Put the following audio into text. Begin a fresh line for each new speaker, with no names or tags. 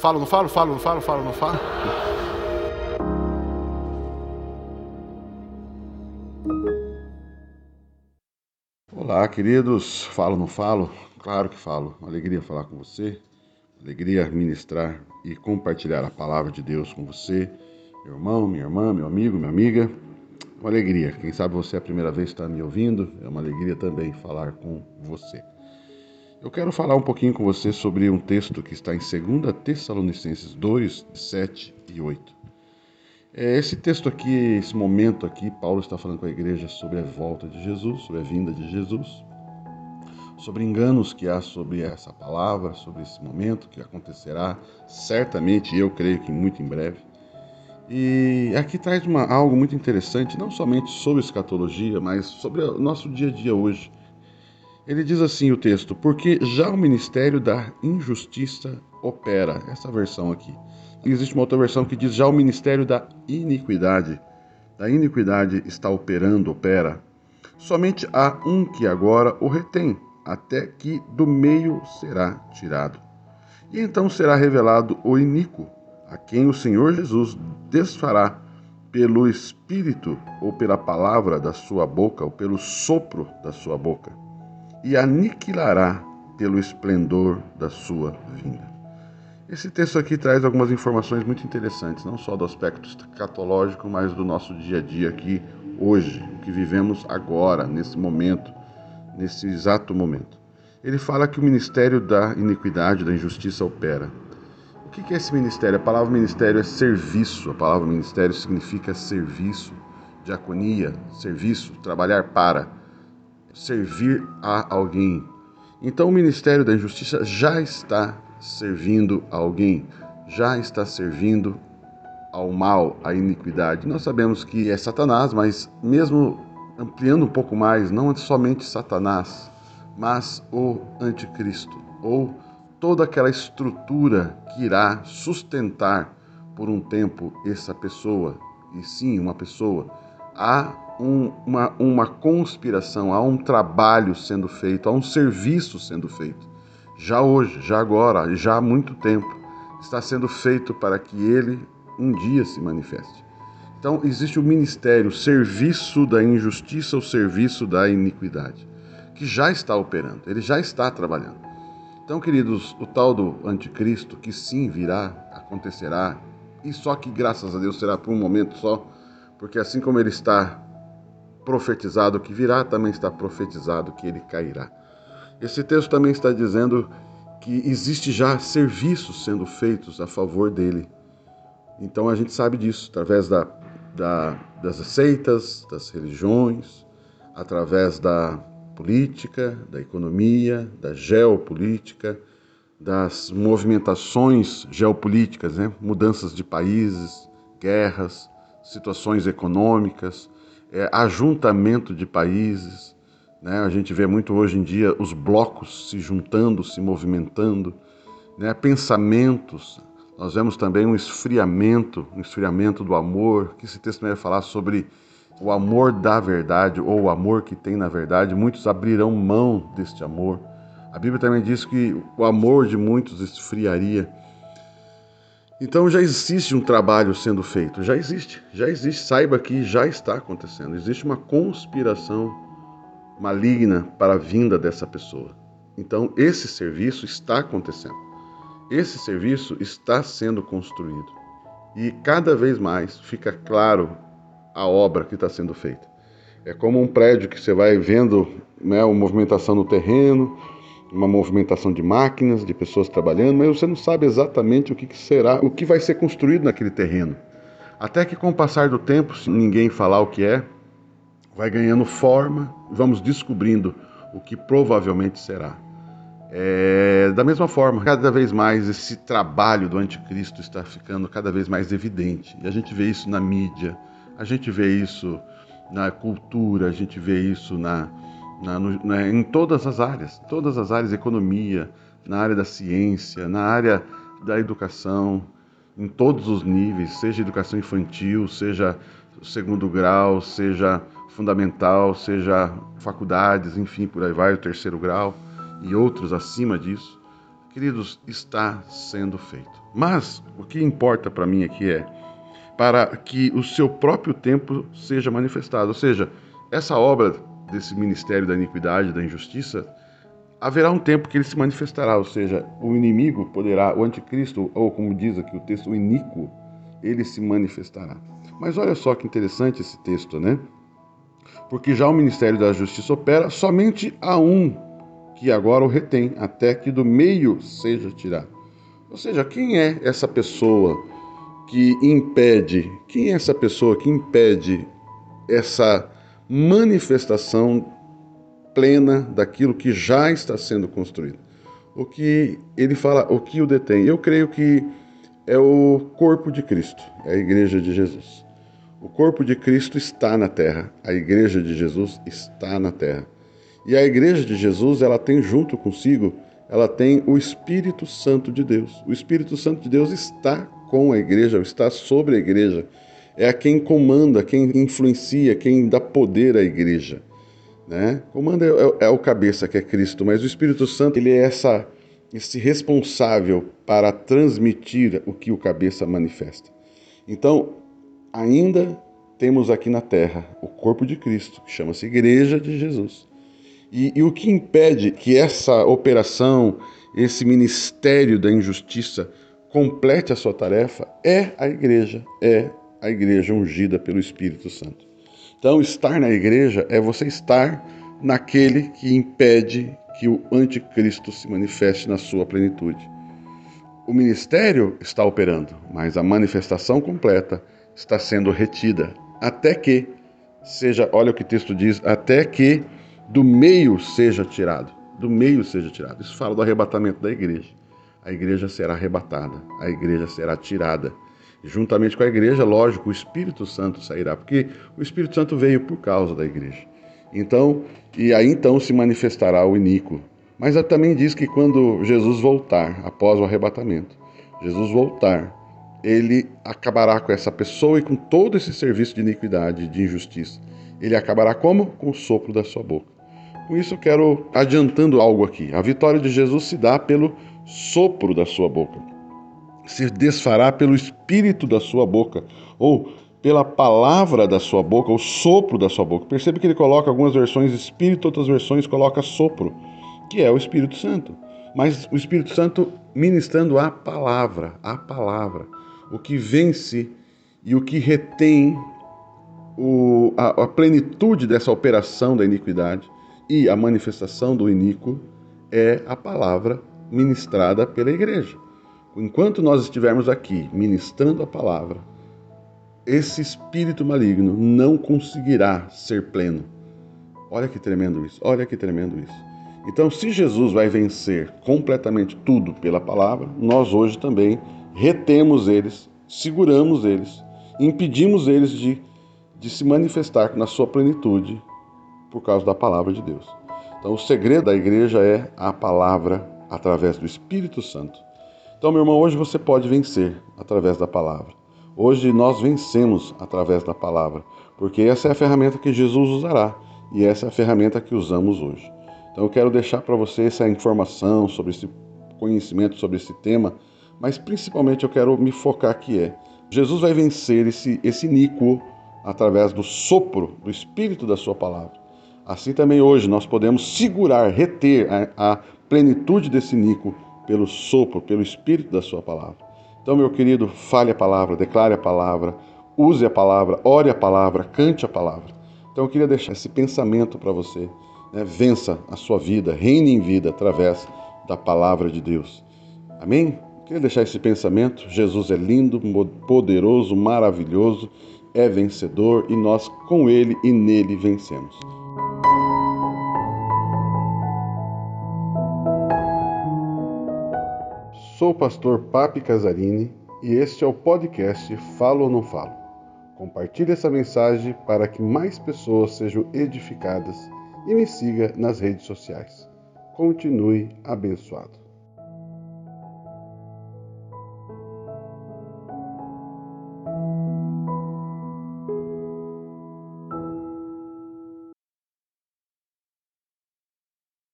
Falo, não falo? Falo, não falo? Falo, não falo? Olá, queridos. Falo, não falo? Claro que falo. Uma alegria falar com você. Alegria ministrar e compartilhar a palavra de Deus com você, meu irmão, minha irmã, meu amigo, minha amiga. Uma alegria. Quem sabe você é a primeira vez que está me ouvindo. É uma alegria também falar com você. Eu quero falar um pouquinho com você sobre um texto que está em 2 Tessalonicenses 2, 7 e 8. É, esse texto aqui, esse momento aqui, Paulo está falando com a igreja sobre a volta de Jesus, sobre a vinda de Jesus, sobre enganos que há sobre essa palavra, sobre esse momento que acontecerá certamente, eu creio que muito em breve. E aqui traz uma, algo muito interessante, não somente sobre escatologia, mas sobre o nosso dia a dia hoje. Ele diz assim o texto: Porque já o ministério da injustiça opera. Essa versão aqui. E existe uma outra versão que diz: Já o ministério da iniquidade. Da iniquidade está operando, opera. Somente há um que agora o retém, até que do meio será tirado. E então será revelado o iníquo, a quem o Senhor Jesus desfará pelo Espírito, ou pela palavra da sua boca, ou pelo sopro da sua boca e aniquilará pelo esplendor da sua vinda. Esse texto aqui traz algumas informações muito interessantes, não só do aspecto escatológico, mas do nosso dia a dia aqui hoje, o que vivemos agora, nesse momento, nesse exato momento. Ele fala que o ministério da iniquidade, da injustiça opera. O que é esse ministério? A palavra ministério é serviço. A palavra ministério significa serviço, diaconia, serviço, trabalhar para servir a alguém. Então o ministério da injustiça já está servindo a alguém, já está servindo ao mal, à iniquidade. Nós sabemos que é Satanás, mas mesmo ampliando um pouco mais, não é somente Satanás, mas o anticristo, ou toda aquela estrutura que irá sustentar por um tempo essa pessoa, e sim, uma pessoa. Há um, uma, uma conspiração, há um trabalho sendo feito, há um serviço sendo feito. Já hoje, já agora, já há muito tempo, está sendo feito para que ele um dia se manifeste. Então, existe o ministério, o serviço da injustiça, o serviço da iniquidade, que já está operando, ele já está trabalhando. Então, queridos, o tal do anticristo, que sim virá, acontecerá, e só que graças a Deus será por um momento só, porque assim como ele está profetizado que virá, também está profetizado que ele cairá. Esse texto também está dizendo que existe já serviços sendo feitos a favor dele. Então a gente sabe disso através da, da, das seitas, das religiões, através da política, da economia, da geopolítica, das movimentações geopolíticas, né? mudanças de países, guerras, situações econômicas, é, ajuntamento de países. Né? A gente vê muito hoje em dia os blocos se juntando, se movimentando, né? pensamentos. Nós vemos também um esfriamento, um esfriamento do amor, que esse texto vai falar sobre o amor da verdade ou o amor que tem na verdade. Muitos abrirão mão deste amor. A Bíblia também diz que o amor de muitos esfriaria. Então já existe um trabalho sendo feito, já existe, já existe. Saiba que já está acontecendo. Existe uma conspiração maligna para a vinda dessa pessoa. Então esse serviço está acontecendo. Esse serviço está sendo construído. E cada vez mais fica claro a obra que está sendo feita. É como um prédio que você vai vendo né, a movimentação no terreno, uma movimentação de máquinas, de pessoas trabalhando, mas você não sabe exatamente o que será, o que vai ser construído naquele terreno. Até que com o passar do tempo, se ninguém falar o que é, vai ganhando forma, vamos descobrindo o que provavelmente será. É, da mesma forma, cada vez mais esse trabalho do anticristo está ficando cada vez mais evidente. E a gente vê isso na mídia, a gente vê isso na cultura, a gente vê isso na, na, na, em todas as áreas, todas as áreas, economia, na área da ciência, na área da educação, em todos os níveis, seja educação infantil, seja segundo grau, seja fundamental, seja faculdades, enfim, por aí vai, o terceiro grau e outros acima disso. queridos, está sendo feito. Mas o que importa para mim aqui é para que o seu próprio tempo seja manifestado. Ou seja, essa obra desse ministério da iniquidade, da injustiça, haverá um tempo que ele se manifestará, ou seja, o inimigo poderá, o anticristo, ou como diz aqui o texto, o iníquo, ele se manifestará. Mas olha só que interessante esse texto, né? Porque já o ministério da justiça opera, somente a um que agora o retém, até que do meio seja tirado. Ou seja, quem é essa pessoa que impede, quem é essa pessoa que impede essa manifestação plena daquilo que já está sendo construído. O que ele fala, o que o detém? Eu creio que é o corpo de Cristo, é a igreja de Jesus. O corpo de Cristo está na terra, a igreja de Jesus está na terra. E a igreja de Jesus, ela tem junto consigo, ela tem o Espírito Santo de Deus. O Espírito Santo de Deus está com a igreja, está sobre a igreja. É a quem comanda, quem influencia, quem dá poder à igreja. Né? Comanda é, é, é, o cabeça, que é Cristo, mas o Espírito Santo ele é essa, esse responsável para transmitir o que o cabeça manifesta. Então, ainda temos aqui na terra o corpo de Cristo, que chama-se Igreja de Jesus. E, e o que impede que essa operação, esse ministério da injustiça, complete a sua tarefa é a igreja, é a igreja ungida pelo Espírito Santo. Então, estar na igreja é você estar naquele que impede que o anticristo se manifeste na sua plenitude. O ministério está operando, mas a manifestação completa está sendo retida até que seja, olha o que o texto diz, até que do meio seja tirado, do meio seja tirado. Isso fala do arrebatamento da igreja. A igreja será arrebatada, a igreja será tirada juntamente com a igreja, lógico, o Espírito Santo sairá, porque o Espírito Santo veio por causa da igreja. Então, e aí então se manifestará o iníquo. Mas ela também diz que quando Jesus voltar, após o arrebatamento, Jesus voltar, ele acabará com essa pessoa e com todo esse serviço de iniquidade, de injustiça. Ele acabará como? Com o sopro da sua boca. Com isso, eu quero adiantando algo aqui. A vitória de Jesus se dá pelo sopro da sua boca se desfará pelo espírito da sua boca, ou pela palavra da sua boca, o sopro da sua boca. Percebe que ele coloca algumas versões espírito, outras versões coloca sopro, que é o Espírito Santo. Mas o Espírito Santo ministrando a palavra, a palavra, o que vence e o que retém o, a, a plenitude dessa operação da iniquidade e a manifestação do iníquo é a palavra ministrada pela igreja. Enquanto nós estivermos aqui ministrando a palavra, esse espírito maligno não conseguirá ser pleno. Olha que tremendo isso, olha que tremendo isso. Então, se Jesus vai vencer completamente tudo pela palavra, nós hoje também retemos eles, seguramos eles, impedimos eles de, de se manifestar na sua plenitude por causa da palavra de Deus. Então, o segredo da igreja é a palavra através do Espírito Santo. Então, meu irmão, hoje você pode vencer através da palavra. Hoje nós vencemos através da palavra, porque essa é a ferramenta que Jesus usará e essa é a ferramenta que usamos hoje. Então, eu quero deixar para você essa informação sobre esse conhecimento sobre esse tema, mas principalmente eu quero me focar que é Jesus vai vencer esse esse iníquo através do sopro do espírito da sua palavra. Assim também hoje nós podemos segurar, reter a, a plenitude desse iníquo pelo sopro, pelo espírito da sua palavra. Então, meu querido, fale a palavra, declare a palavra, use a palavra, ore a palavra, cante a palavra. Então, eu queria deixar esse pensamento para você. Né? Vença a sua vida, reine em vida através da palavra de Deus. Amém? Eu queria deixar esse pensamento. Jesus é lindo, poderoso, maravilhoso, é vencedor e nós com ele e nele vencemos. Sou o pastor Papi Casarini e este é o podcast Falo ou Não Falo. Compartilhe essa mensagem para que mais pessoas sejam edificadas e me siga nas redes sociais. Continue abençoado.